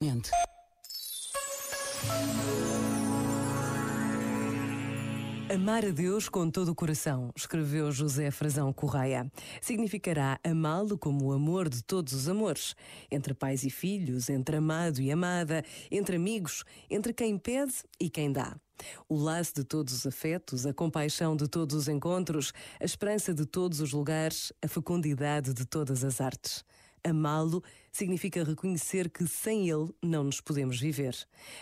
Mente. Amar a Deus com todo o coração, escreveu José Frazão Correia. Significará amá-lo como o amor de todos os amores, entre pais e filhos, entre amado e amada, entre amigos, entre quem pede e quem dá. O laço de todos os afetos, a compaixão de todos os encontros, a esperança de todos os lugares, a fecundidade de todas as artes. Amá-lo significa reconhecer que sem ele não nos podemos viver.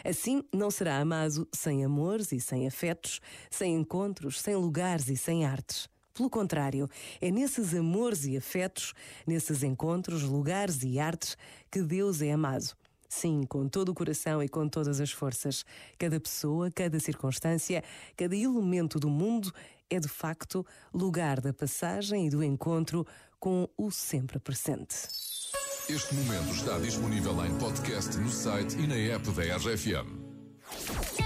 Assim, não será amado sem amores e sem afetos, sem encontros, sem lugares e sem artes. Pelo contrário, é nesses amores e afetos, nesses encontros, lugares e artes que Deus é amado. Sim, com todo o coração e com todas as forças. Cada pessoa, cada circunstância, cada elemento do mundo é de facto lugar da passagem e do encontro com o sempre presente. Este momento está disponível em podcast no site e na app da RFM.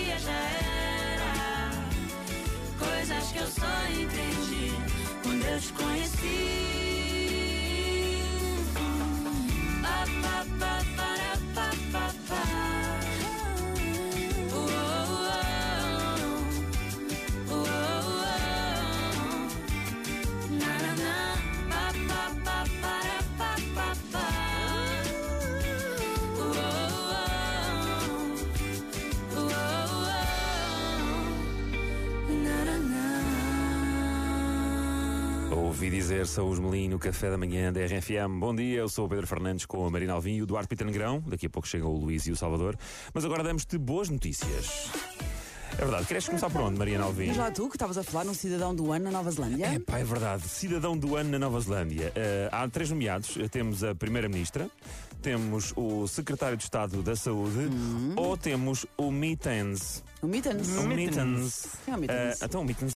Coisas que eu só entendi quando eu te conheci. Ouvi dizer, sou os Melim no café da manhã da RFM. Bom dia, eu sou o Pedro Fernandes com a Marina Alvim e o Duarte Pita Negrão. Daqui a pouco chegam o Luís e o Salvador. Mas agora damos-te boas notícias. É verdade, queres começar por onde, Mariana Alvim? Lá tu que estavas a falar num cidadão do ano na Nova Zelândia. É pá, é verdade. Cidadão do ano na Nova Zelândia. Eh, há três nomeados. Eh, Temos a Primeira-Ministra, temos o secretário de Estado da Saúde ou temos o Mittens. O Mittens. O Mittens. É o Mittens. Ah, então o Mittens